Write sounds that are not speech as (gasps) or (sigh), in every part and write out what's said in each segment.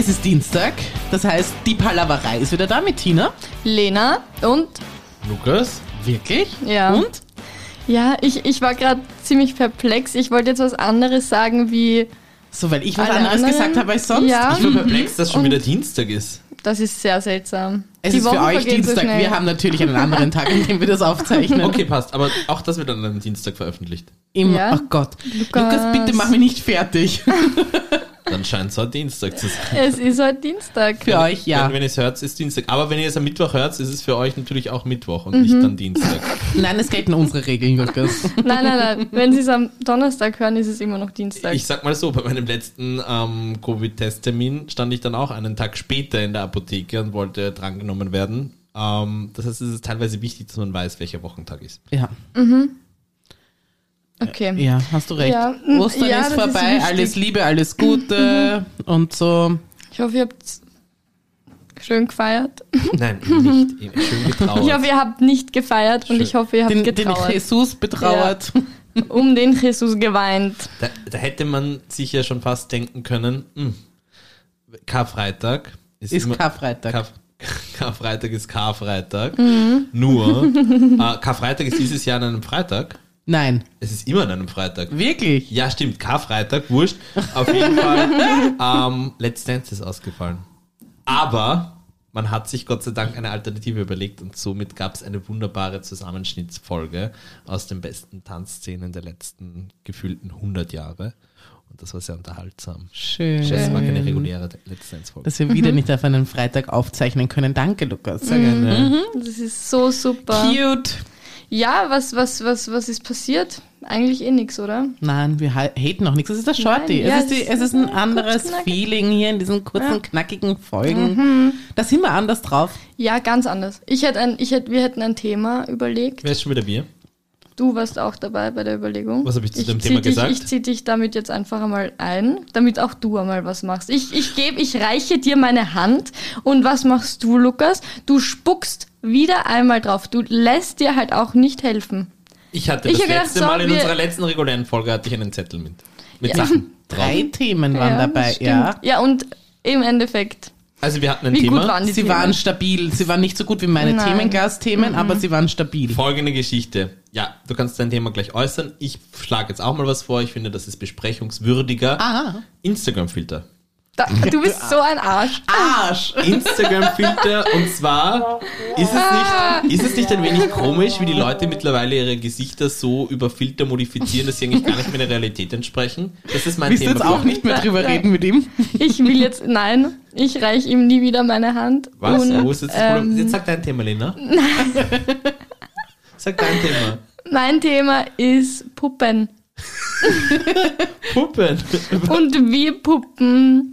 Es ist Dienstag, das heißt, die Palaverei ist wieder da mit Tina. Lena und Lukas? Wirklich? Ja. Und? ja, ich, ich war gerade ziemlich perplex. Ich wollte jetzt was anderes sagen wie, So, weil ich was Alle anderes anderen? gesagt habe als sonst. Ja. Ich bin perplex, dass schon Und- wieder Dienstag ist. das ist sehr seltsam. Es Die ist für Wochen euch vergehen so Dienstag. schnell. wir haben natürlich einen anderen Tag, an dem wir das aufzeichnen. Okay, passt. Aber auch das wird an einem Dienstag veröffentlicht. Im, Ja. Ach Gott. Lukas. Lukas, bitte mach mich nicht fertig. Dann scheint es heute Dienstag zu sein. Es ist heute Dienstag. Für euch, ja. Wenn, wenn ihr es hört, ist Dienstag. Aber wenn ihr es am Mittwoch hört, ist es für euch natürlich auch Mittwoch und nicht dann Dienstag. Nein, es gelten unsere Regeln, Lukas. Nein, nein, nein. Wenn Sie es am Donnerstag hören, ist es immer noch Dienstag. Ich sag mal so, bei meinem letzten ähm, Covid-Testtermin stand ich dann auch einen Tag später in der Apotheke und wollte drangenommen werden. Ähm, das heißt, es ist teilweise wichtig, dass man weiß, welcher Wochentag ist. Ja, okay. ja, hast du recht. Ja, mm, Ostern ja, ist das ist vorbei, wichtig. alles Liebe, alles Gute und so. Ich hoffe, ihr habt schön gefeiert. Nein, nicht. Eben (laughs) Schön getrauert. Ich hoffe, ihr habt nicht gefeiert und Schön. ich hoffe, ihr habt Den, den getrauert. Jesus betrauert. um den Jesus geweint. Da, da hätte man sich ja schon fast denken können, hm, Karfreitag ist, Ist immer, Karfreitag. Karf (laughs) Karfreitag ist Karfreitag. Mhm. Nur, (laughs) äh, Karfreitag ist dieses Jahr an einem Freitag. Nein, Es ist immer an einem Freitag. wirklich. Ja, stimmt, Karfreitag, wurscht. Auf jeden Fall, (laughs) ähm, Let's Dance ist ausgefallen. Aber man hat sich Gott sei Dank eine Alternative überlegt und somit gab es eine wunderbare Zusammenschnittsfolge aus den besten Tanzszenen der letzten gefühlten 100 Jahre. Und das war sehr unterhaltsam. Schön. Das war keine reguläre Let's Dance-Folge. Dass wir wieder nicht auf einen Freitag aufzeichnen können. Danke, Lukas. Sehr gerne. Das ist so super. Cute. Ja, was, was, was, was ist passiert? Eigentlich eh nix, oder? Nein, wir ha- haten noch nichts. Es ist der Shorty. Nein, ja, es, ist die, es ist ein anderes. Feeling hier in diesen kurzen, Ja. Mhm. knackigen Folgen. Da sind wir anders drauf. Ja, ganz anders. Ich hätte ein, ich hätte, wir hätten ein Thema überlegt. Wer ist schon wieder Bier? Du warst auch dabei bei der Überlegung. Was habe ich zu dem zieh Thema dich, gesagt? Ich ziehe dich damit jetzt einfach einmal ein, damit auch du einmal was machst. Ich, ich gebe, ich reiche dir meine Hand und was machst du, Lukas? Du spuckst wieder einmal drauf. Du lässt dir halt auch nicht helfen. Ich hatte Ich das gedacht, letzte so, Mal in unserer letzten regulären Folge hatte ich einen Zettel mit. Mit Ja. Sachen (laughs) drauf. Drei Themen waren ja, dabei, ja. Ja, und im Endeffekt, Also wir hatten ein wie Thema. gut waren die Sie Themen? waren stabil. Sie waren nicht so gut wie meine Nein. Themenglas-Themen, aber sie waren stabil. Folgende Geschichte. Ja, du kannst dein Thema gleich äußern. Ich schlage jetzt auch mal was vor. Ich finde, das ist besprechungswürdiger. Aha. Instagram-Filter. Da, du bist so ein Arsch. Arsch. Instagram-Filter und zwar ist es, nicht, ist es nicht ein wenig komisch, wie die Leute mittlerweile ihre Gesichter so über Filter modifizieren, dass sie eigentlich gar nicht mehr der Realität entsprechen? Das ist mein Willst du Thema. jetzt auch nicht mehr drüber Nein. reden mit ihm? Ich will jetzt, nein, ich reiche ihm nie wieder meine Hand. Was? Und, Wo ist jetzt das Problem? ähm, Jetzt sag dein Thema, Lena. Sag dein Thema. mein Thema ist Puppen. (laughs) Puppen. Und wie Puppen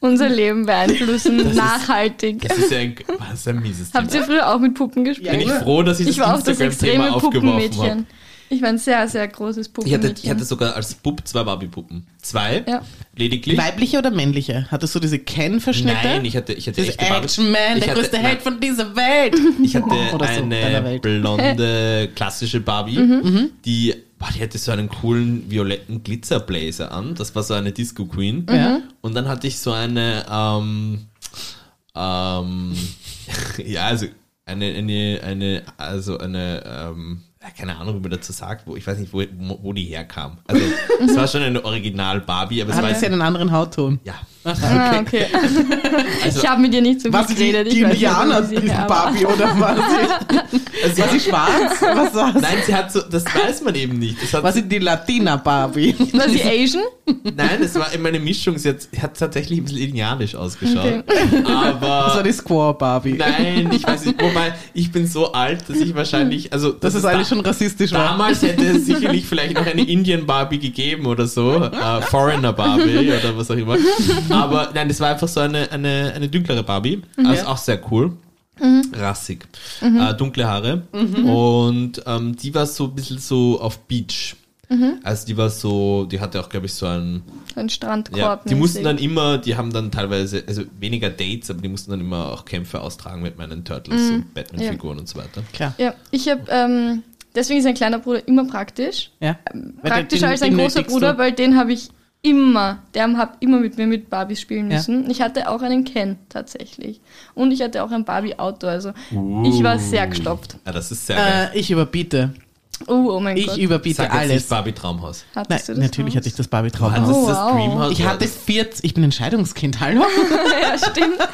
unser Leben beeinflussen, nachhaltig. Das ist ja ein, was ist ein mieses Habt ihr Thema. früher auch mit Puppen gespielt? Bin ich froh, dass ich, Ich war auch das das Instagram-Thema extreme aufgeworfen habe. Ich war ein sehr, sehr großes Ich Puppenmädchen. hatte, ich hatte sogar als Bub zwei Barbie-Puppen. Zwei, Ja. lediglich. Weibliche oder männliche? Hattest du diese Ken-Verschnitte? Nein, ich hatte, ich hatte Diese echte Barbie. Action Man, Ich der hatte- größte. Held von dieser Welt. Ich hatte (laughs) Oder so, eine blonde, (laughs) klassische Barbie, Mhm. die, boah, die hatte so einen coolen violetten Glitzerblazer an. Das war so eine Disco Queen. Ja. Und dann hatte ich so eine, ähm, ähm, (laughs) ja, also eine, eine, eine, also eine, ähm, keine Ahnung, wie man dazu sagt, wo, ich weiß nicht, wo, wo die herkam. Also, es war schon eine Original Barbie, aber es war, Hat sie einen anderen Hautton? ja. Ah, okay. (laughs) Also- ich habe mit dir nicht so War viel die, geredet. die Indianer, war. Barbie, oder war sie, (laughs) Also, war sie schwarz? Was war sie? nein, sie hat so, das weiß man eben nicht. Das hat War sie die Latina-Barbie? (laughs) War sie Asian? Nein, es war immer eine Mischung. Sie hat, hat tatsächlich ein bisschen indianisch ausgeschaut. Okay. Das war Aber die Squaw-Barbie. nein, ich weiß nicht. Wobei, ich bin so alt, dass ich wahrscheinlich, also Das ist da- eigentlich schon rassistisch war. Damals hätte es sicherlich vielleicht noch eine Indian-Barbie gegeben oder so. Äh, Foreigner-Barbie oder was auch immer. Aber nein, das war einfach so eine, eine, eine dunklere Barbie. Also auch sehr cool. Rassig. Äh, dunkle Haare. Und ähm, die war so ein bisschen so auf Beach. Also die war so, die hatte auch, glaube ich, so ein Ein Strandkorb. ja, die mussten dann immer, die haben dann teilweise, also weniger Dates, aber die mussten dann immer auch Kämpfe austragen mit meinen Turtles und Batman-Figuren und so weiter. Klar. Ja, ich habe, ähm, deswegen ist ein kleiner Bruder immer praktisch. Ja. Weil Praktischer den- als ein großer Bruder, weil den habe ich immer, der hat immer mit mir mit Barbies spielen Ja. müssen. Ich hatte auch einen Ken tatsächlich. Und ich hatte auch ein Barbie-Auto, also ich war sehr gestopft. Ja, das ist sehr geil. Äh, ich überbiete. Oh, oh mein Ich Gott. überbiete Sag jetzt alles. nicht Barbie Traumhaus. Nein, Hattest du das natürlich Haus? hatte ich das Barbie Traumhaus. das Oh, ist das wow. Ich hatte 40, ich bin ein Scheidungskind, hallo? (laughs) ja, stimmt. (laughs)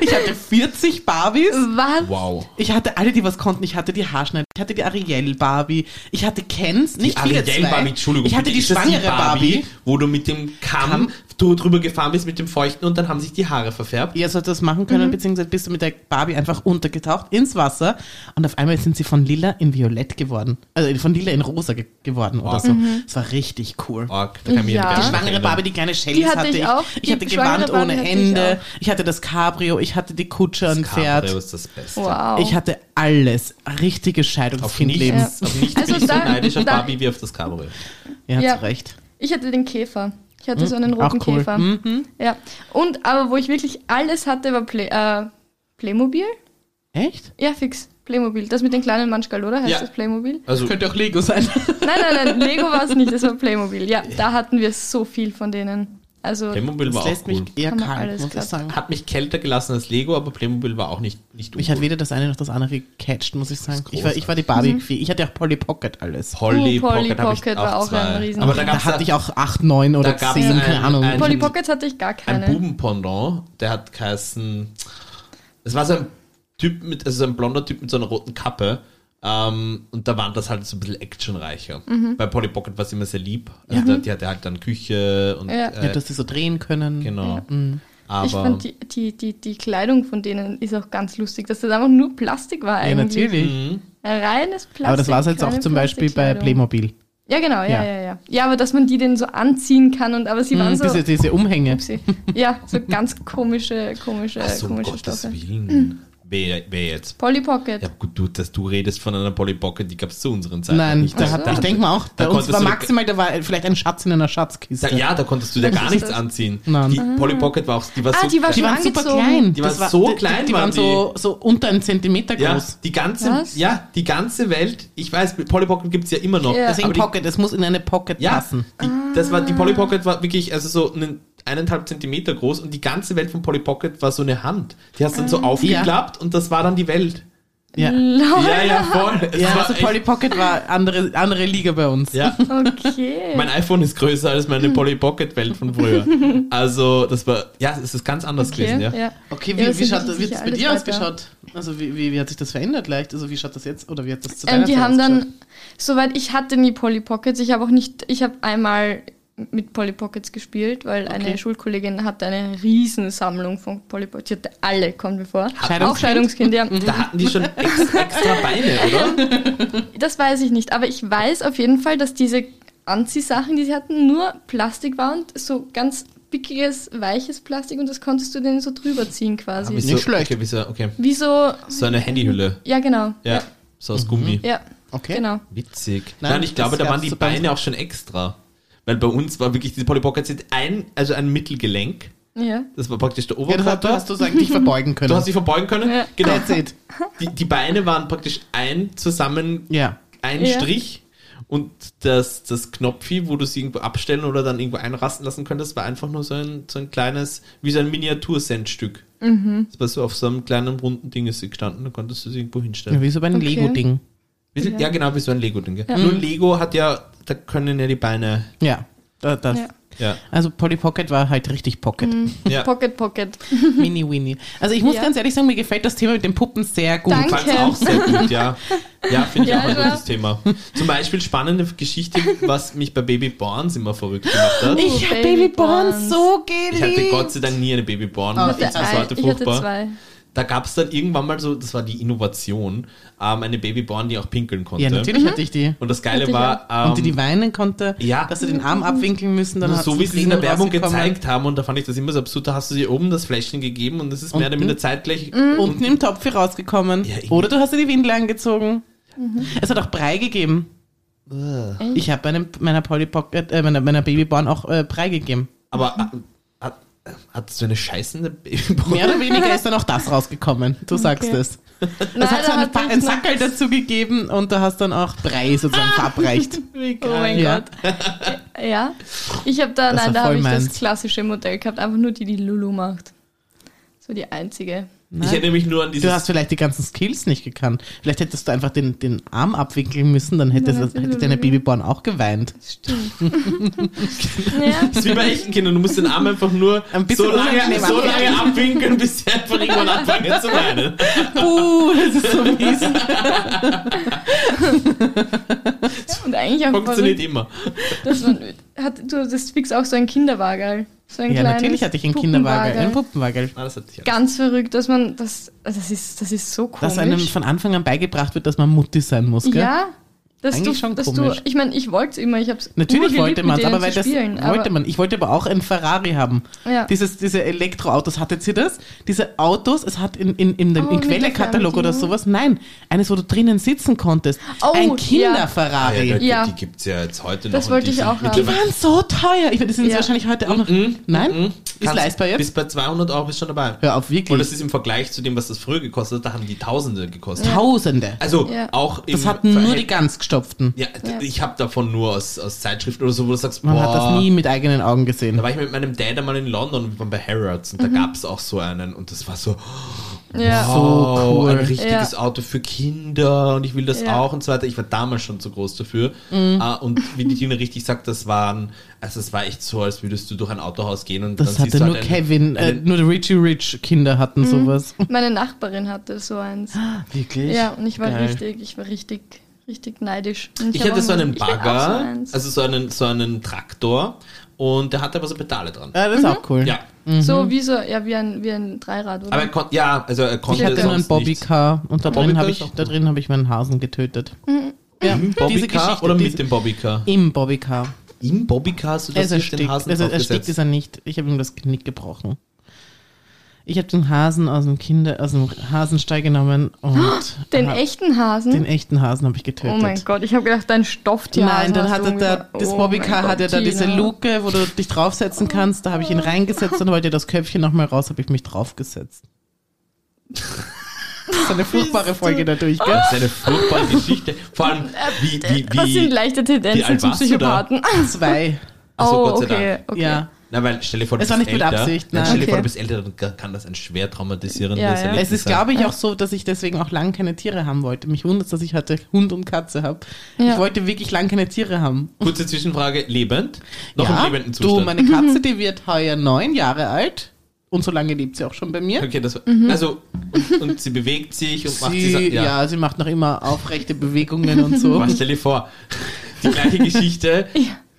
Ich hatte 40 Barbies. Was? Wow. Ich hatte alle, die was konnten. Ich hatte die Haarschneider, ich hatte die Ariel Barbie, ich hatte Kens, nicht die viele Ariel zwei. Barbie, Entschuldigung. Ich hatte die ist das schwangere Barbie. Wo du mit dem Kamm, Kamm? Du drüber gefahren bist mit dem Feuchten und dann haben sich die Haare verfärbt. Ihr sollt das machen können, beziehungsweise bist du mit der Barbie einfach untergetaucht ins Wasser und auf einmal sind sie von lila in violett geworden. Also von lila in rosa ge geworden oder Wow. so. Das war richtig cool. Org, Ja. Die schwangere. Barbie, die kleine Shellys hatte hatte ich auch. Ich Die hatte Gewand ohne hatte ich. Ich, hatte das Cabrio, ich hatte die Kutsche und Das Pferd. Cabrio ist das Beste. Wow. Ich hatte alles. Richtiges Auf Scheidungskindleben. nichts, auf nichts Also bin ich so neidisch auf Barbie wie auf das Cabrio. Ja, Ja. hast recht. Ich hatte den Käfer. Ich hatte so einen Hm, roten cool. Käfer. Mhm. Ja. Und aber wo ich wirklich alles hatte, war Play, äh, Playmobil. Echt? Ja, fix. Playmobil. Das mit den kleinen Manschgal, oder? Heißt Ja. das Playmobil? Also, Könnte auch Lego sein. Nein, nein, nein. Lego war es nicht. Das war Playmobil. Ja, da hatten wir so viel von denen. Also, Playmobil Das war lässt auch cool. mich eher kalt, alles muss ich sagen. Hat mich kälter gelassen als Lego, aber Playmobil war auch nicht, nicht Mich hat weder das eine noch das andere gecatcht, muss ich sagen. Ich war, ich war die Barbie. Ich hatte auch Polly Pocket alles. Polly, Oh, Polly Pocket, ich Pocket war auch zwei. ein Riesen- Aber da, Da hatte ich auch 8, 9 oder da gab's 10, ein- keine Ahnung. ein- Polly Pockets hatte ich gar ein keine. Bubenpendant, der hat geheißen. Es war so ein Typ mit, also so ein blonder Typ mit so einer roten Kappe. Ähm, und da waren das halt so ein bisschen actionreicher. Mhm. Bei Polly Pocket war es immer sehr lieb. Also da, die hatte halt dann Küche und Ja. ja, äh, dass die so drehen können. genau. Mhm. Aber ich fand die, die, die, die Kleidung von denen ist auch ganz lustig, dass das einfach nur Plastik war Ja, eigentlich. natürlich. Mhm. Ein reines Plastik. Aber das war es jetzt auch zum Beispiel bei. Playmobil. Ja, genau, ja, Ja. ja, ja. Ja, aber dass man die denn so anziehen kann und aber sie waren Mhm, so. diese, diese Umhänge. Upsi. Ja, so ganz komische, komische, Ach so, um komische Gottes Stoffe. Willen. Wer, wer jetzt? Polly Pocket. Ja, gut, du, dass du redest von einer Polly Pocket, die gab es zu unseren Zeiten Nein, nicht. da hat, ich denke mal auch, da bei uns war maximal, da war vielleicht ein Schatz in einer Schatzkiste. Da, ja, da konntest du dir gar nichts das? anziehen. Nein. Die Polly Pocket war auch, die war Ah, so die war die waren super klein. Die waren so klein, Die, die waren waren so, so unter einen Zentimeter Ja, groß. die ganze, Was? ja, die ganze Welt, ich weiß, Polly Pocket gibt's ja immer noch. Ja. Deswegen die, Pocket, es muss in eine Pocket ja, passen. die, das war, die Polly Pocket war wirklich, also so einen, eineinhalb Zentimeter groß und die ganze Welt von Polly Pocket war so eine Hand. Die hast dann Ah. so aufgeklappt und das war dann die Welt. Ja, Lol. Ja, ja, voll. Es ja war also Polly Pocket war andere, andere Liga bei uns. ja. Okay. Mein iPhone ist größer als meine Polly Pocket Welt von früher. (laughs) Also, das war, ja, es ist ganz anders okay. gewesen, ja. ja. Okay, Ja, wie, das wie, schaut, das bei dir weiter. ausgeschaut? Also wie, wie, wie hat sich das verändert leicht? Also wie schaut das jetzt, oder wie hat das zu Ähm, deiner die Zeit haben dann, soweit ich hatte nie Polly Pockets. Ich habe auch nicht, ich habe einmal mit Polly Pockets gespielt, weil Okay. eine Schulkollegin hatte eine Riesensammlung von Polly Pockets. Sie hatte alle, kommt mir vor. Scheidungskind? Auch Scheidungskind, ja. Da hatten die schon ex, extra Beine, oder? (laughs) Das weiß ich nicht, aber ich weiß auf jeden Fall, dass diese Anziehsachen, die sie hatten, nur Plastik waren und so ganz pickiges, weiches Plastik und das konntest du denen so drüber ziehen quasi. Wie Nicht so, schlecht. Okay, wie so, okay. Wie so, so eine Handyhülle. ja genau. Ja, so aus Gummi. Ja, Okay. genau. Witzig. Nein, Nein, ich glaube, da waren die Beine auch schon extra. Weil bei uns war wirklich, diese Polly Pockets sind ein, also ein Mittelgelenk. Ja. Das war praktisch der Ja, das, Oberkörper. du hast du sagen, dich verbeugen können. Du hast dich verbeugen können. Ja. Genau. That's it. Die, die Beine waren praktisch ein zusammen, Ja. ein Ja. Strich. Und das, das Knopfi, wo du sie irgendwo abstellen oder dann irgendwo einrasten lassen könntest, war einfach nur so ein, so ein kleines, wie so ein Miniatur-Centstück. Mhm. Das war so auf so einem kleinen runden Ding ist sie gestanden, da konntest du sie irgendwo hinstellen. ja wie so bei einem Okay. Lego-Ding. So- ja. genau, wie so ein Lego-Ding. Ja. Nur Lego hat ja, da können ja die Beine, Ja. Da, das. Ja. ja. Also Polly Pocket war halt richtig Pocket. ja. Pocket Pocket. (laughs) Mini Winnie. Also ich muss Ja. ganz ehrlich sagen, mir gefällt das Thema mit den Puppen sehr gut. Danke. Fand's auch sehr gut, ja. Ja, finde ich Ja, auch ein gutes Thema. Zum Beispiel spannende Geschichte, was mich bei Baby Borns immer verrückt gemacht hat. Ich habe Baby Baby Born Borns. so Ich geliebt. hatte Gott sei Dank nie eine Babyborn. Ah, das Ich hatte, ich hatte zwei. Da gab es dann irgendwann mal so, das war die Innovation, ähm, eine Babyborn, die auch pinkeln konnte. Ja, natürlich hatte ich die. Und das Geile war, ähm, Und die, die weinen konnte, ja. dass sie den Arm abwinkeln müssen, dann so wie sie es in der Werbung gezeigt haben, und da fand ich das immer so absurd, da hast du dir oben das Fläschchen gegeben und das ist mehr oder minder zeitgleich. Unten im Topf hier rausgekommen. Ja, Oder du hast dir die Windel angezogen. Es hat auch Brei gegeben. Ich habe meiner Pocket, äh, meiner, meiner Babyborn auch äh, Brei gegeben. Aber äh, hat, hattest du eine scheißende Babyborn? Mehr oder weniger ist (laughs) dann auch das rausgekommen. Du sagst Okay. es. Das hat so da ein, hat Pa- sich ein noch- Sackerl dazu gegeben und du hast dann auch Brei sozusagen verabreicht. (laughs) Oh mein Ja. Gott. Ja. Ich habe da, Das nein, da habe ich das meins. klassische Modell gehabt, einfach nur die, die Lulu macht. So die einzige. Ich hätte mich nur an dieses. Du hast vielleicht die ganzen Skills nicht gekannt. Vielleicht hättest du einfach den, den Arm abwickeln müssen, dann hätte, Dann das, hätte deine Babyborn auch geweint. Stimmt. (laughs) ja. Das ist wie bei echten Kindern, du musst den Arm einfach nur Ein bisschen so lange, so abwinkeln. lange abwinkeln, bis sie einfach irgendwann anfangen zu weinen. Uh, das ist so mies. Und eigentlich auch Funktioniert verrückt, immer. dass man, hat, du hattest fix auch so ein Kinderwagerl. So ein Ja, kleines natürlich hatte ich einen Kinderwagen, einen Puppenwagen. Ah, das hatte ich auch. Ganz verrückt, dass man, das, das ist, das ist so komisch. Dass einem von Anfang an beigebracht wird, dass man Mutti sein muss, gell? ja, dass Eigentlich du, schon dass komisch. du, ich meine, ich wollte immer, ich hab's Natürlich wollte man es, aber weil das spielen, wollte man. Ich wollte aber auch ein Ferrari haben. Ja. Dieses, diese Elektroautos, hattet ihr das? Diese Autos, es hat in, in, in dem Oh, Quelle-Katalog oder sowas, nein, eines, wo du drinnen sitzen konntest. Oh, ein. Kinder-Ferrari. Ja, Ja. Die gibt es ja jetzt heute Das noch. wollte und die ich auch haben. Die waren so teuer. Ich, das sind Ja. wahrscheinlich heute auch noch. Nein? Ist Kannst- leistbar jetzt? Bis bei 200 Euro ist schon dabei. Hör auf, wirklich. Und das ist im Vergleich zu dem, was das früher gekostet hat, da haben die Tausende gekostet. Tausende. Also auch das im hatten nur die ganz gestopften. Ja, Ja. ich habe davon nur aus, aus Zeitschriften oder so, wo du sagst, Man boah, hat das nie mit eigenen Augen gesehen. Da war ich mit meinem Dad einmal in London und wir waren bei Harrods und Mhm. da gab es auch so einen und das war so, Ja. wow, cool. ein richtiges Ja. Auto für Kinder und ich will das Ja. auch und so weiter. Ich war damals schon zu groß dafür. Mhm. Ah, und wie die Tina richtig sagt, das waren, also es war echt so, als würdest du durch ein Autohaus gehen und Das dann siehst hatte du nur halt einen- Kevin, äh, einen- nur die Richie Rich Kinder hatten sowas. Meine Nachbarin hatte so eins. (gasps) Wirklich? Ja, und ich war Geil. richtig, ich war richtig, richtig neidisch. Und Ich hab hatte so einen ich Bagger, so also so einen, so einen Traktor und der hatte aber so Pedale dran. Ja, das ist auch cool. Ja, So wie so, ja, wie ein, wie ein Dreirad, oder? aber er konnte, ja, also er konnte Ich hatte nur ein sonst nichts. Bobbycar und da drin habe ich, auch da drin habe ich meinen Hasen getötet. Ja, diese Bobbycar oder diese, mit dem Bobbycar? Im Bobbycar. Im Bobbycar hast du das Er ist mit erstickt. den Hasen Also erstickt ist er nicht. Ich habe ihm das Knick gebrochen. Ich habe den Hasen aus dem Kinder, aus dem Hasenstall genommen und (gasps) den ha- echten Hasen? den echten Hasen habe ich getötet. oh mein Gott, ich habe gedacht, dein Stofftier. Nein, dann hatte der, das oh Bobbycar hat ja da diese. Luke, wo du dich draufsetzen kannst. Da habe ich ihn reingesetzt und wollte das Köpfchen nochmal raus, habe ich mich draufgesetzt. Das ist eine (laughs) furchtbare Folge dadurch, gell? Das ist eine furchtbare Geschichte. Vor allem, wie, wie, Das sind wie. leichte wie Tendenzen alt zum da? Psychopathen. Zwei. Achso, (laughs) oh, Gott sei okay, Dank. okay. Ja. Na, weil stell dir vor, du Es war bist nicht mit älter. Absicht, Nein, nein. stell dir vor, Okay. du bist älter, dann kann das ein schwer traumatisierendes Ja, ja. Erlebnis Es ist, glaube ich, auch so, dass ich deswegen auch lang keine Tiere haben wollte. Mich wundert, dass ich heute Hund und Katze habe. Ja. Ich wollte wirklich lang keine Tiere haben. Kurze Zwischenfrage, lebend? Noch ja, im lebenden du, Zustand? meine Katze, die wird heuer neun Jahre alt. Und so lange lebt sie auch schon bei mir. Okay, das war, Mhm. also, und, und sie bewegt sich und macht Sie, diese, ja. sie macht noch immer aufrechte Bewegungen und so. Aber stell dir vor, die gleiche (laughs) Geschichte,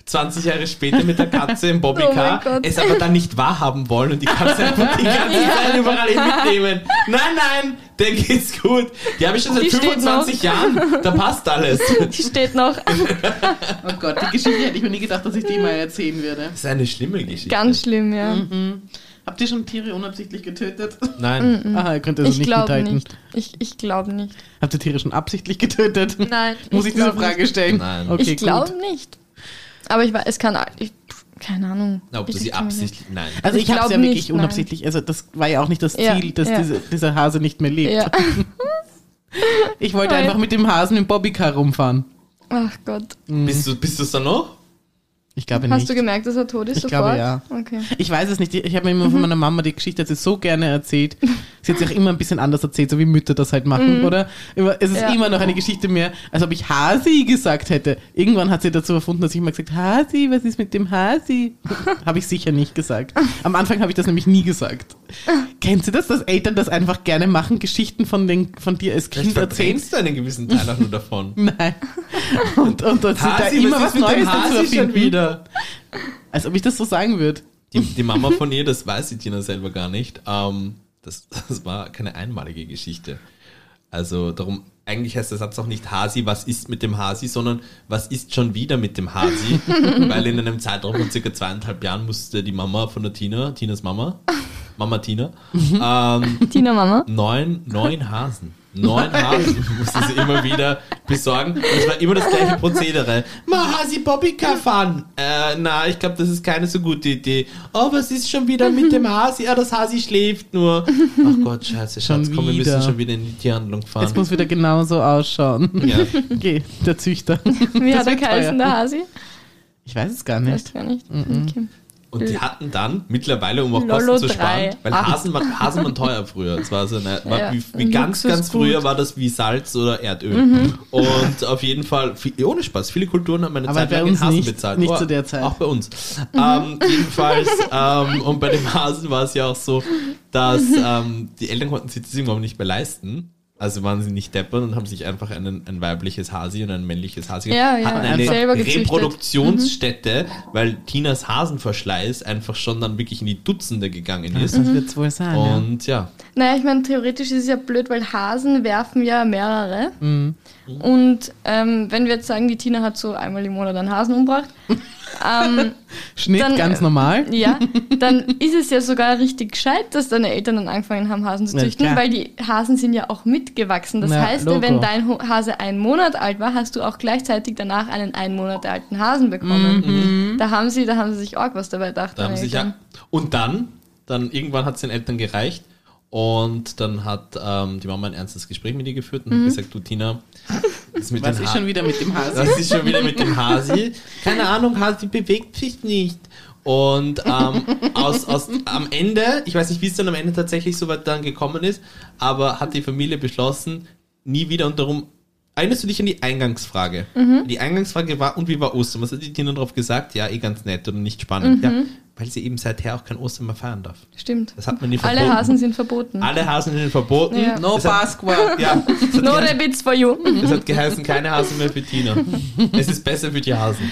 20 Jahre später mit der Katze im Oh Bobbycar, Gott. es aber dann nicht wahrhaben wollen und die Katze einfach die (laughs) ganze Zeit überall hin mitnehmen. Nein, nein, der geht's gut. Die habe ich schon seit Die steht 25 Jahren, da passt alles. Die steht noch (laughs) Oh Gott, die Geschichte hätte ich mir nie gedacht, dass ich die mal erzählen würde. Das ist eine schlimme Geschichte. ganz schlimm, ja. Mhm. Habt ihr schon Tiere unabsichtlich getötet? Nein. Aha, ihr könnt also ich nicht glaube mithalten. nicht. Ich, ich glaube nicht. Habt ihr Tiere schon absichtlich getötet? Nein. Muss ich, diese glaub Frage nicht. stellen? Nein. Okay, ich glaube nicht. Aber ich weiß, es kann. Ich, keine Ahnung. Na, ob du Ich sie absichtlich, nein. Also ich, Ich habe es ja wirklich nicht, nein. unabsichtlich, also das war ja auch nicht das Ja, Ziel, dass ja. diese, dieser Hase nicht mehr lebt. Ja. (laughs) (laughs) Ich wollte Nein. einfach mit dem Hasen im Bobbycar rumfahren. Ach Gott. Bist du bist du's dann noch? Ich glaube Hast nicht. du gemerkt, dass er tot ist Ich sofort? glaube, ja. Okay. Ich weiß es nicht. Ich habe mir immer von meiner Mama die Geschichte hat sie so gerne erzählt. Sie hat sich auch immer ein bisschen anders erzählt, so wie Mütter das halt machen, oder? Immer- Es ist Ja. immer noch eine Geschichte mehr, als ob ich Hasi gesagt hätte. Irgendwann hat sie dazu erfunden, dass ich immer gesagt Hasi, was ist mit dem Hasi? (laughs) habe ich sicher nicht gesagt. Am Anfang habe ich das nämlich nie gesagt. Kennst du das, dass Eltern das einfach gerne machen, Geschichten von, den, von dir als Kind erzählen? verdrängst du einen gewissen Teil auch nur davon. (laughs) Nein. Und, und, und da Hasi, immer was, dem Neues dazu erfinden. wieder? Als ob ich das so sagen würde. Die, die Mama von ihr, das weiß die Tina selber gar nicht. Ähm, das, das war keine einmalige Geschichte. Also darum, eigentlich heißt der Satz auch nicht Hasi, was ist mit dem Hasi, sondern was ist schon wieder mit dem Hasi? (laughs) Weil in einem Zeitraum von circa zweieinhalb Jahren musste die Mama von der Tina, Tinas Mama, Mama Tina, ähm, Tina Mama? neun, neun Hasen Neun Hasen (laughs) musste sie immer wieder besorgen. Und es war immer das gleiche Prozedere. Ma Hasi Bobbycar fahren. Äh, na, ich glaube, das ist keine so gute Idee. Oh, was ist schon wieder mit dem Hasi? Ah, das Hasi schläft nur. Ach Gott, scheiße, Schatz, komm, wir müssen schon wieder in die Tierhandlung fahren. Es muss wieder genauso ausschauen. ja. (laughs) Okay, der Züchter. Wie Das hat er geheißen, der Hasi? Ich weiß es gar Weiß nicht. gar nicht. Okay. Und die hatten dann mittlerweile, um auch Lolo Kosten zu sparen, weil Acht. Hasen, war- Hasen waren teuer früher. Es war so eine, (laughs) war Ja, wie, wie ganz, ganz früher war das wie Salz oder Erdöl. Mhm. Und auf jeden Fall, viel, ohne Spaß, viele Kulturen haben eine Aber Zeit lang in Hasen nicht- bezahlt. nicht zu der Zeit. Auch bei uns. Mhm. Ähm, jedenfalls, ähm, und bei dem Hasen war es ja auch so, dass ähm, die Eltern konnten sich das irgendwann nicht mehr leisten. Also waren sie nicht deppern und haben sich einfach einen, ein weibliches Hasi und ein männliches Hasi Ja, ja, hatten eine. Reproduktionsstätte, weil Tinas Hasenverschleiß einfach schon dann wirklich in die Dutzende gegangen ist. Das wird es wohl sein. ja. Und ja, Naja, ich meine, theoretisch ist es ja blöd, weil Hasen werfen ja mehrere. Mhm. Und ähm, wenn wir jetzt sagen, die Tina hat so einmal im Monat einen Hasen umgebracht, (laughs) ähm, (laughs) Schnitt dann, ganz äh, normal. ja, (laughs) dann ist es ja sogar richtig gescheit, dass deine Eltern dann angefangen haben, Hasen zu Ja, züchten, klar. weil die Hasen sind ja auch mitgewachsen. Das Na, heißt, Logo. wenn dein Hase einen Monat alt war, hast du auch gleichzeitig danach einen einen Monat alten Hasen bekommen. Da haben sie, da haben sie sich arg was dabei gedacht. da haben sich ja. Und dann, dann irgendwann hat es den Eltern gereicht. Und dann hat ähm, die Mama ein ernstes Gespräch mit ihr geführt und hat gesagt, du Tina, das mit Was ist Ha- schon wieder mit dem Hase? (laughs) Das ist schon wieder mit dem Hasi. Keine Ahnung, Hasi bewegt sich nicht. Und ähm, aus, aus, am Ende, ich weiß nicht, wie es dann am Ende tatsächlich so weit dann gekommen ist, aber hat die Familie beschlossen, nie wieder und darum. Erinnerst du dich an die Eingangsfrage? Die Eingangsfrage war, und wie war Ostern? Was hat die Tina darauf gesagt? Ja, eh ganz nett oder nicht spannend. Ja, weil sie eben seither auch kein Ostern mehr feiern darf. Stimmt. Das hat man nie Alle verboten. Hasen sind verboten. Alle Hasen sind verboten. Ja. No Pasqua. (laughs) Ja, No rabbits for you. es hat geheißen, keine Hasen mehr für Tina. (laughs) Es ist besser für die Hasen.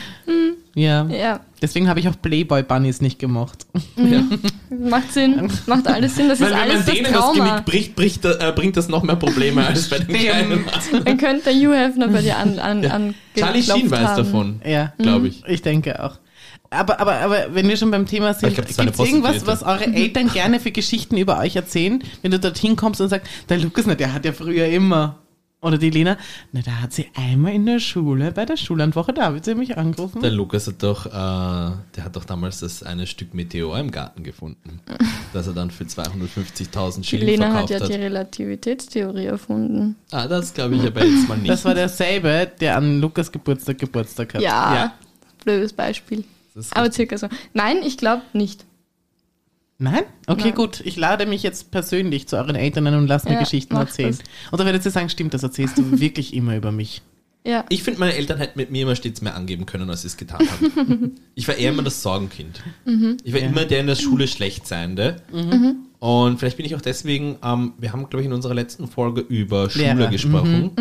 Ja. Ja, Deswegen habe ich auch Playboy-Bunnies nicht gemocht. Ja. (laughs) macht Sinn. Macht alles Sinn. Das Weil ist wenn alles man das denen das Trauma. Genick bricht, bricht, äh, bringt das noch mehr Probleme als bei den kleinen. Dann könnte der Hugh Hefner bei dir an, an, an Charlie Sheen weiß haben. davon, Ja, glaube ich. ich denke auch. Aber, aber, aber wenn wir schon beim Thema sind, gibt es irgendwas, was eure Eltern gerne für Geschichten über euch erzählen, wenn du dorthin kommst und sagst, der Lukas, na, der hat ja früher immer. Oder die Lena, na, da hat sie einmal in der Schule, bei der Schullandwoche, da hat sie mich angerufen. Der Lukas hat doch, äh, der hat doch damals das eine Stück Meteor im Garten gefunden, (laughs) das er dann für 250.000 Die Schilling Lena hat verkauft ja hat. die Relativitätstheorie erfunden. Ah, das glaube ich aber jetzt mal nicht. Das war derselbe, der an Lukas Geburtstag Geburtstag hat. Ja, Ja. blödes Beispiel. Aber circa so. Nein, ich glaube nicht. Nein? Okay, Nein. gut. Ich lade mich jetzt persönlich zu euren Eltern ein und lasse mir Ja, Geschichten erzählen. das. Und da werdet ihr sagen, stimmt, das erzählst du (laughs) wirklich immer über mich. Ja. Ich finde, meine Eltern hätten mit mir immer stets mehr angeben können, als sie es getan haben. (laughs) ich war eher immer das Sorgenkind. Ich war Ja. immer der in der Schule Schlechtseiende. Und vielleicht bin ich auch deswegen, ähm, wir haben, glaube ich, in unserer letzten Folge über Schule Lehrer. gesprochen.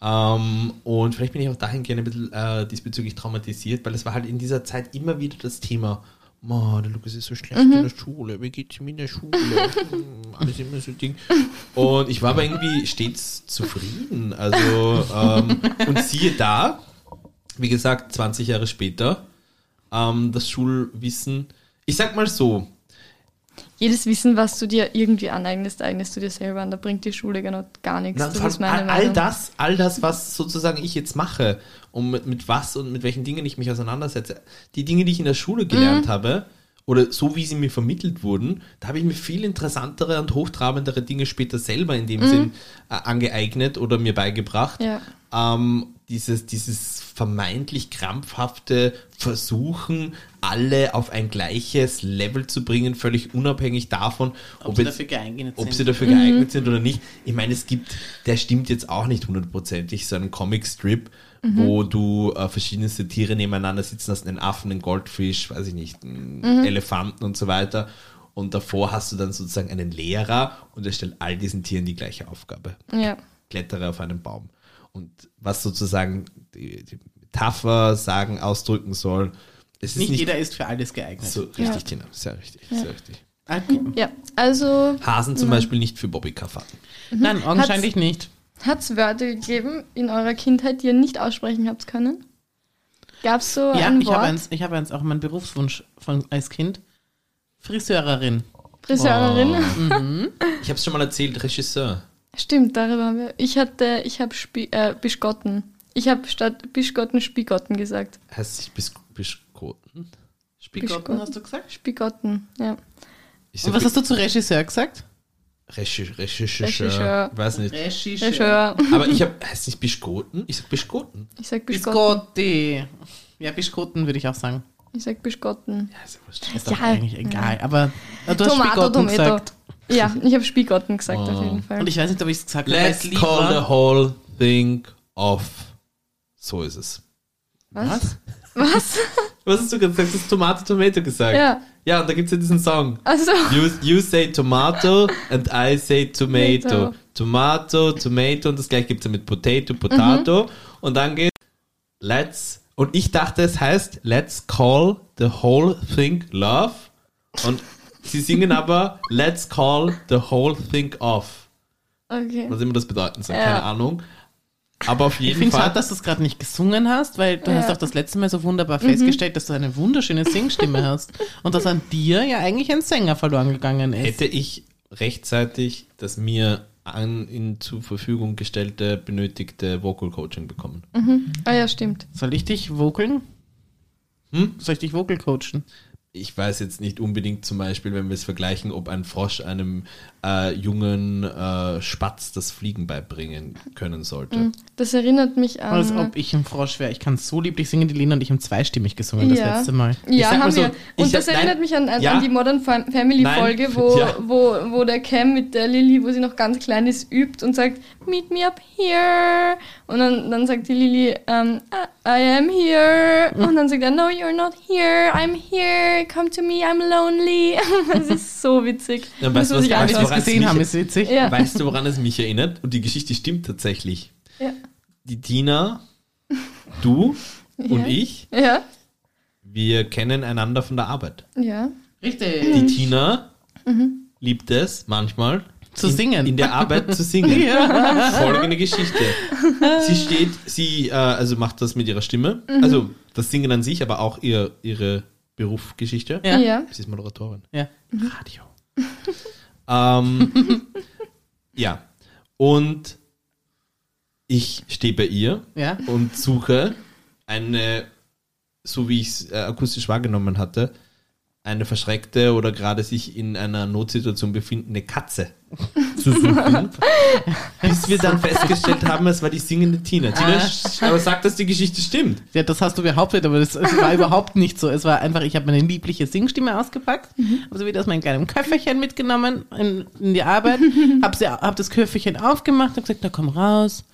Ähm, und vielleicht bin ich auch dahingehend ein bisschen äh, diesbezüglich traumatisiert, weil es war halt in dieser Zeit immer wieder das Thema, "Ma, der Lukas ist so schlecht in der Schule, wie geht's ihm in der Schule? (laughs) Hm, Alles immer so Ding. Und ich war aber irgendwie stets zufrieden. Also, ähm, und siehe da, wie gesagt, 20 Jahre später, ähm, das Schulwissen, ich sag mal so, Jedes Wissen, was du dir irgendwie aneignest, eignest du dir selber an. Da bringt die Schule genau gar nichts. Na, das ist meine all, all Meinung. das, all das, was sozusagen ich jetzt mache und mit, mit was und mit welchen Dingen ich mich auseinandersetze, die Dinge, die ich in der Schule gelernt Mhm. habe oder so wie sie mir vermittelt wurden, da habe ich mir viel interessantere und hochtrabendere Dinge später selber in dem Sinn äh, angeeignet oder mir beigebracht. Mhm. Ja. Ähm, dieses, dieses vermeintlich krampfhafte Versuchen, alle auf ein gleiches Level zu bringen, völlig unabhängig davon, ob, Ob sie jetzt- dafür geeignet ob sind. sie dafür geeignet sind oder nicht. Ich meine, es gibt, der stimmt jetzt auch nicht hundertprozentig, so einen Comicstrip, wo du äh, verschiedenste Tiere nebeneinander sitzen hast, einen Affen, einen Goldfisch, weiß ich nicht, einen Elefanten und so weiter. Und davor hast du dann sozusagen einen Lehrer und er stellt all diesen Tieren die gleiche Aufgabe. Ja. Klettere auf einen Baum. Und was sozusagen die, die Metapher sagen, ausdrücken soll, es ist Nicht, nicht, jeder ist für alles geeignet. so richtig, Ja. Tina, sehr richtig, sehr richtig. Okay. ja. Also Hasen zum Beispiel nicht für Bobbycar-Fahrten. Nein, augenscheinlich nicht. hat es Wörter gegeben in eurer Kindheit, die ihr nicht aussprechen habt können? Gab es so Ja, ein ich Wort? habe eins, ich habe eins auch meinen Berufswunsch von, als Kind. Friseurerin. Friseurerin? Oh. Ich habe es schon mal erzählt, Regisseur. Stimmt, darüber haben wir. Ich hatte, ich habe äh, Bischgotten. Ich habe statt Bischgotten Spigotten gesagt. Heißt sich Bis Bischgotten? Spigotten hast du gesagt? Spigotten, ja. Ich Und was hast du zu Regisseur gesagt? Regisseur. Regisseur. Weiß nicht. Regisseur. Aber ich habe, (laughs) heißt nicht Bischgoten? Ich sag Bischgoten. Ich sag Bischgotten. Biscotti. Ja, Bischgotten würde ich auch sagen. Ich sag Bischgotten. Ja, ist ja wurscht. Ist doch Ja. eigentlich egal. Aber äh, du hast Tomato, Spigotten Tomato. gesagt. Ja, ich habe Spigotten gesagt Oh. auf jeden Fall. Und ich weiß nicht, ob ich es gesagt habe. Let's call the whole thing off. So ist es. Was? Was? (laughs) Was hast du gesagt? Du hast Tomato, Tomato gesagt. Ja. Ja, und da gibt es ja diesen Song. Also, You, you say tomato and I say tomato. Tomato. Tomato, und das gleiche gibt es ja mit Potato, Potato. Und dann geht Let's. Und ich dachte, es heißt Let's call the whole thing love. Und sie singen aber Let's call the whole thing off. okay. Was immer das bedeuten soll, Ja. keine Ahnung. Aber auf Ich jeden finde es Fall. schade, dass du es gerade nicht gesungen hast, weil du Ja. hast auch das letzte Mal so wunderbar festgestellt, dass du eine wunderschöne Singstimme hast. Und dass an dir ja eigentlich ein Sänger verloren gegangen ist. Hätte ich rechtzeitig das mir an, in zur Verfügung gestellte, benötigte Vocal Coaching bekommen. Ah ja, stimmt. Soll ich dich vocalen? Hm? Soll ich dich vocal coachen? Ich weiß jetzt nicht unbedingt zum Beispiel, wenn wir es vergleichen, ob ein Frosch einem äh, jungen äh, Spatz das Fliegen beibringen können sollte. Das erinnert mich an. Als ob ich ein Frosch wäre. Ich kann so lieblich singen. Die Lena und ich haben zweistimmig gesungen das Ja. letzte Mal. Ja, sag mal haben so, wir. ich Und das sag- erinnert nein. mich an, an, Ja. an die Modern Fam- Family Nein. Folge, (laughs) wo, Ja. wo, wo der Cam mit der Lilly, wo sie noch ganz klein ist, übt und sagt, meet me up here. Und dann, dann sagt die Lilly, ähm, I I am here. Und dann sagt er, no, you're not here. I'm here. Come to me. I'm lonely. (laughs) das ist so witzig. Ja, weißt du, was es gesehen mich- haben, ist witzig. Ja. Weißt du, woran es mich erinnert? Und die Geschichte stimmt tatsächlich. Ja. Die Tina, du (laughs) und Ja. ich, Ja. wir kennen einander von der Arbeit. Ja. Richtig. Die Tina liebt es manchmal Zu in, singen. in der Arbeit zu singen. (laughs) Folgende Geschichte. Sie steht, sie äh, also macht das mit ihrer Stimme, also das Singen an sich, aber auch ihr, ihre Berufsgeschichte. Ja. Ja. Sie ist Moderatorin. Ja. Radio. (laughs) ähm, ja. Und ich stehe bei ihr Ja. und suche eine, so wie ich es äh, akustisch wahrgenommen hatte, eine verschreckte oder gerade sich in einer Notsituation befindende Katze zu suchen. (laughs) bis wir dann festgestellt haben, es war die singende Tina. Tina Ah. aber sagt, dass die Geschichte stimmt. Ja, das hast du behauptet, aber das, es war überhaupt nicht so. Es war einfach, ich habe meine liebliche Singstimme ausgepackt, habe sie wieder aus meinem kleinen Köfferchen mitgenommen in, in die Arbeit, (laughs) habe hab das Köfferchen aufgemacht und gesagt, na komm raus.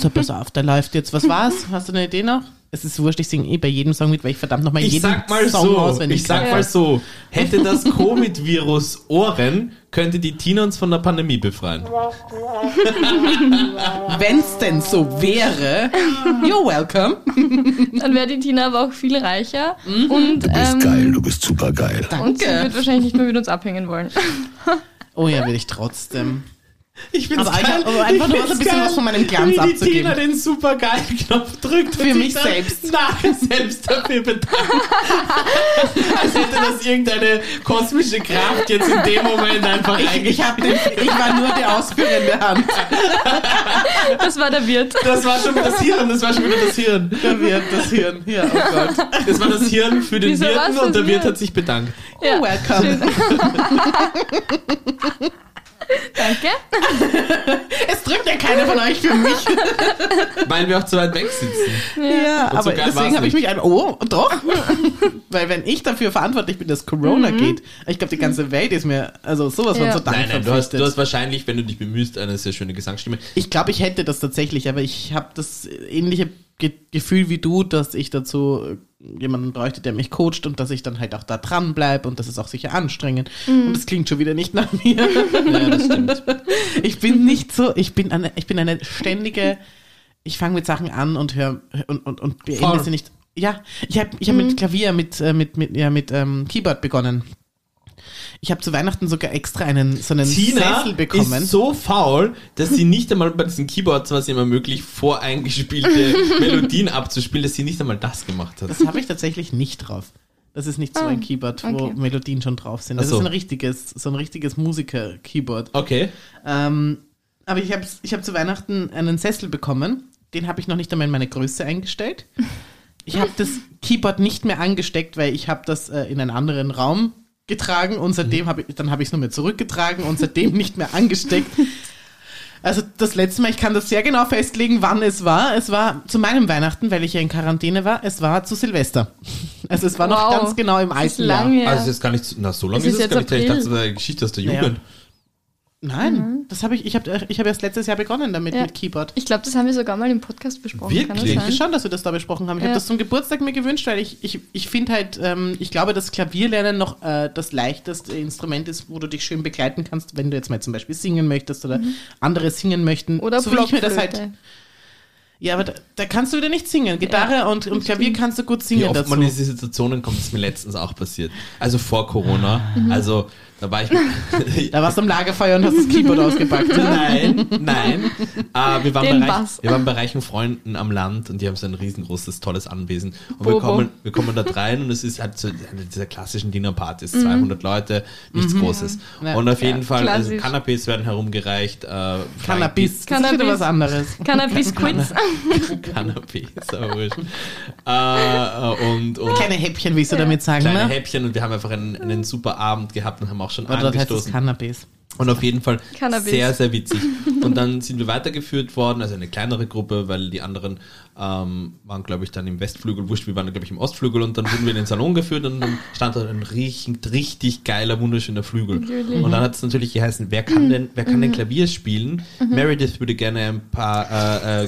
So, pass auf, da läuft jetzt. Was war's? Hast du eine Idee noch? Es ist wurscht, ich singe eh bei jedem Song mit, weil ich verdammt nochmal jeden sag mal Song so, auswendig ich sag kann. mal so, hätte das Covid-Virus Ohren, könnte die Tina uns von der Pandemie befreien. (laughs) Wenn's denn so wäre, you're welcome. Dann wäre die Tina aber auch viel reicher. Mhm. Und, Du bist ähm, geil, du bist super geil. und sie Danke. wird wahrscheinlich nicht mehr mit uns abhängen wollen. Oh ja, will ich trotzdem. Ich find's Aber geil. einfach- aber einfach Ich nur so ein bisschen geil, was von meinem Glanz wie die abzugeben. Tina den super geilen Knopf drückt Für und mich selbst. (laughs) nachher selbst dafür bedankt. (laughs) Als hätte das irgendeine kosmische Kraft jetzt in dem Moment einfach Ich, ich, hab den, ich war nur die ausführende Hand. (laughs) Das war der Wirt. Das war schon das Hirn, das war schon wieder das Hirn. Da wird das Hirn. Ja, oh Gott. Das war das Hirn für den Wieso Wirten und der Wirt Hirn? hat sich bedankt. Ja. Welcome. Danke. (laughs) Es drückt ja keiner von euch für mich. (laughs) Weil wir auch zu weit weg sitzen. Ja, so aber deswegen habe ich mich ein. Oh, doch. (laughs) Weil wenn ich dafür verantwortlich bin, dass Corona geht, ich glaube, die ganze Welt ist mir also sowas von Ja. so Dank Nein, nein, du hast, du hast wahrscheinlich, wenn du dich bemühst, eine sehr schöne Gesangsstimme. Ich glaube, ich hätte das tatsächlich, aber ich habe das ähnliche Gefühl wie du, dass ich dazu äh, jemanden bräuchte, der mich coacht und dass ich dann halt auch da dran bleibe und das ist auch sicher anstrengend. Und das klingt schon wieder nicht nach mir. (laughs) Ja, das stimmt. Ich bin nicht so, ich bin eine, ich bin eine ständige, ich fange mit Sachen an und höre und, und, und beende Voll. sie nicht. Ja, ich habe ich hab mit Klavier, mit, äh, mit, mit, ja, mit ähm, Keyboard begonnen. Ich habe zu Weihnachten sogar extra einen so einen Tina Sessel bekommen. ist so faul, dass sie nicht einmal bei diesen Keyboards war es immer möglich, voreingespielte (laughs) Melodien abzuspielen, dass sie nicht einmal das gemacht hat. Das habe ich tatsächlich nicht drauf. Das ist nicht so Ah, ein Keyboard, wo okay. Melodien schon drauf sind. Das so. ist ein richtiges, so ein richtiges Musiker-Keyboard. Okay. Ähm, Aber ich habe ich hab zu Weihnachten einen Sessel bekommen. Den habe ich noch nicht einmal in meine Größe eingestellt. Ich habe (laughs) das Keyboard nicht mehr angesteckt, weil ich habe das äh, in einen anderen Raum getragen und seitdem habe ich, dann habe ich es nur mehr zurückgetragen und seitdem (laughs) nicht mehr angesteckt. Also das letzte Mal, ich kann das sehr genau festlegen, wann es war. Es war zu meinem Weihnachten, weil ich ja in Quarantäne war. Es war zu Silvester. Also es war noch Wow. ganz genau im ist alten Jahr. Also jetzt gar nicht, so- na so lange Es ist ist es gar nicht. her. Ich dachte, April. das war eine Geschichte aus der Naja. Nein, das habe ich, ich habe ich hab erst letztes Jahr begonnen damit Ja. mit Keyboard. ich glaube, das haben wir sogar mal im Podcast besprochen. Kann Wirklich? Ich das denke sein? schon, dass wir das da besprochen haben. Ich Ja. habe das zum Geburtstag mir gewünscht, weil ich, ich, ich finde halt, ähm, ich glaube, dass Klavierlernen noch äh, das leichteste Instrument ist, wo du dich schön begleiten kannst, wenn du jetzt mal zum Beispiel singen möchtest oder andere singen möchten. Mhm. Oder so wie ich mir das halt. Ja, aber da, da kannst du wieder nicht singen. Gitarre und, und Klavier kannst du gut Wie singen oft dazu. man in diese Situationen kommt, ist mir letztens auch passiert. Also vor Corona. Also da war ich (laughs) Da warst du am Lagerfeuer und hast das Keyboard ausgepackt. (laughs) Nein, nein. Äh, wir, waren Den bei reich, Bass. wir waren bei reichen Freunden am Land und die haben so ein riesengroßes, tolles Anwesen. Und wir kommen, wir kommen da rein und es ist halt so eine dieser klassischen Dinnerpartys. 200 Leute, nichts Großes. Mhm. Ja. Und auf jeden Ja, Fall, also. Cannabis werden herumgereicht. Äh, Cannabis. Das ist wieder Cannabis. was anderes. Cannabis-Quiz. Cannabis, (laughs) aber wurscht. Äh, und, und Kleine Häppchen, willst du damit sagen, kleine ne? Häppchen und wir haben einfach einen, einen super Abend gehabt und haben auch schon Oder dort heißt es angestoßen. Cannabis. Und auf jeden Fall Cannabis. sehr, sehr witzig. (laughs) Und dann sind wir weitergeführt worden, also eine kleinere Gruppe, weil die anderen ähm, waren, glaube ich, dann im Westflügel, wurscht, wir waren, glaube ich, im Ostflügel und dann wurden wir in den Salon geführt und dann stand da ein richtig, richtig geiler, wunderschöner Flügel. Natürlich. Und dann hat es natürlich geheißen, wer kann denn, wer kann denn Klavier spielen? Meredith würde gerne ein paar äh, äh,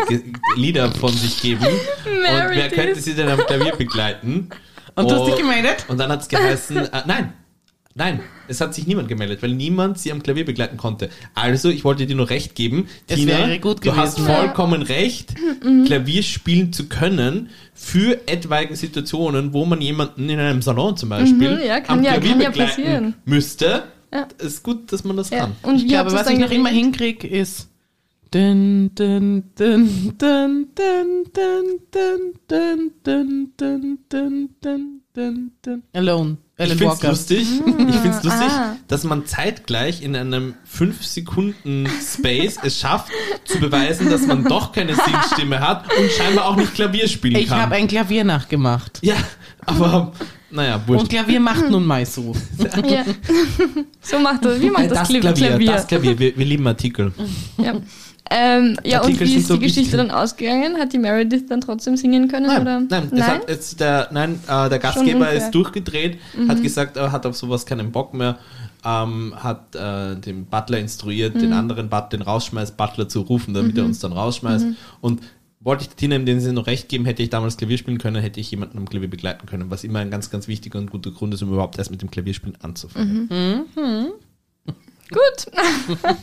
Lieder von sich geben. (laughs) und wer könnte sie denn am Klavier begleiten? Und du hast dich Oh. gemeldet? Und dann hat es geheißen, äh, nein, nein, es hat sich niemand gemeldet, weil niemand sie am Klavier begleiten konnte. Also, ich wollte dir nur recht geben, Es Tina, wäre gut du hast vollkommen recht, Klavier spielen zu können für etwaige Situationen, wo man jemanden in einem Salon zum Beispiel Mhm, ja, kann am ja- Klavier kann ja begleiten passieren. müsste. Ja. Ist gut, dass man das Ja. kann. Und Ich glaube, was ich noch immer hinkriege, ist. Dun, dun, dun, dun, dun, dun, dun, dun, dun, dun, dun, dun, dun, dun. Alone. Ich Alan finde es Walker. lustig, ich find's lustig, ah. dass man zeitgleich in einem 5 Sekunden Space es schafft, zu beweisen, dass man doch keine Singstimme hat und scheinbar auch nicht Klavier spielen Ich kann. habe ein Klavier nachgemacht. ja, aber naja, Und wurscht. Klavier macht nun mal so. (laughs) Ja. so macht das. Wie macht das, das Klavier? Klavier, das Klavier, wir, wir lieben Artikel. Ja. Ähm, ja, und wie ist so die Geschichte wichtig. dann ausgegangen? Hat die Meredith dann trotzdem singen können? Nein, oder? nein, es hat jetzt der, nein äh, der Gastgeber ist durchgedreht, hat gesagt, er hat auf sowas keinen Bock mehr, ähm, hat äh, den Butler instruiert, den anderen But den Rausschmeiß-Butler zu rufen, damit er uns dann rausschmeißt. Und wollte ich Tina in dem Sinne noch recht geben, hätte ich damals Klavier spielen können, hätte ich jemanden am Klavier begleiten können, was immer ein ganz, ganz wichtiger und guter Grund ist, um überhaupt erst mit dem Klavierspielen anzufangen. Gut. (laughs) (laughs)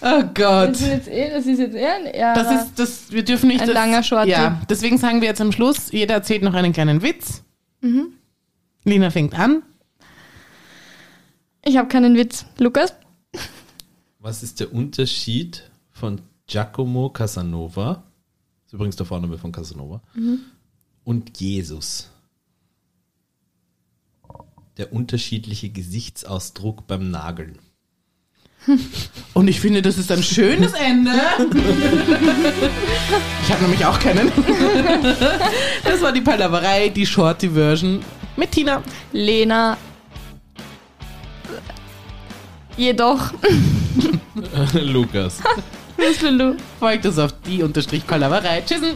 Oh Gott. Das ist jetzt eh, das ist jetzt eh ein eher Das ist, das, wir dürfen nicht. Ein das, langer Shorty. Ja, deswegen sagen wir jetzt am Schluss, jeder erzählt noch einen kleinen Witz. Mhm. Lina fängt an. Ich habe keinen Witz. Lukas? Was ist der Unterschied von Giacomo Casanova, das ist übrigens der Vorname von Casanova, und Jesus? Der unterschiedliche Gesichtsausdruck beim Nageln. Und ich finde, das ist ein schönes Ende. (laughs) ich habe nämlich auch keinen. das war die Palaverei, die Shorty-Version mit Tina. Lena. Jedoch. (laughs) Lukas. Was will du? Folgt uns auf die Unterstrich Palaverei. Tschüssen.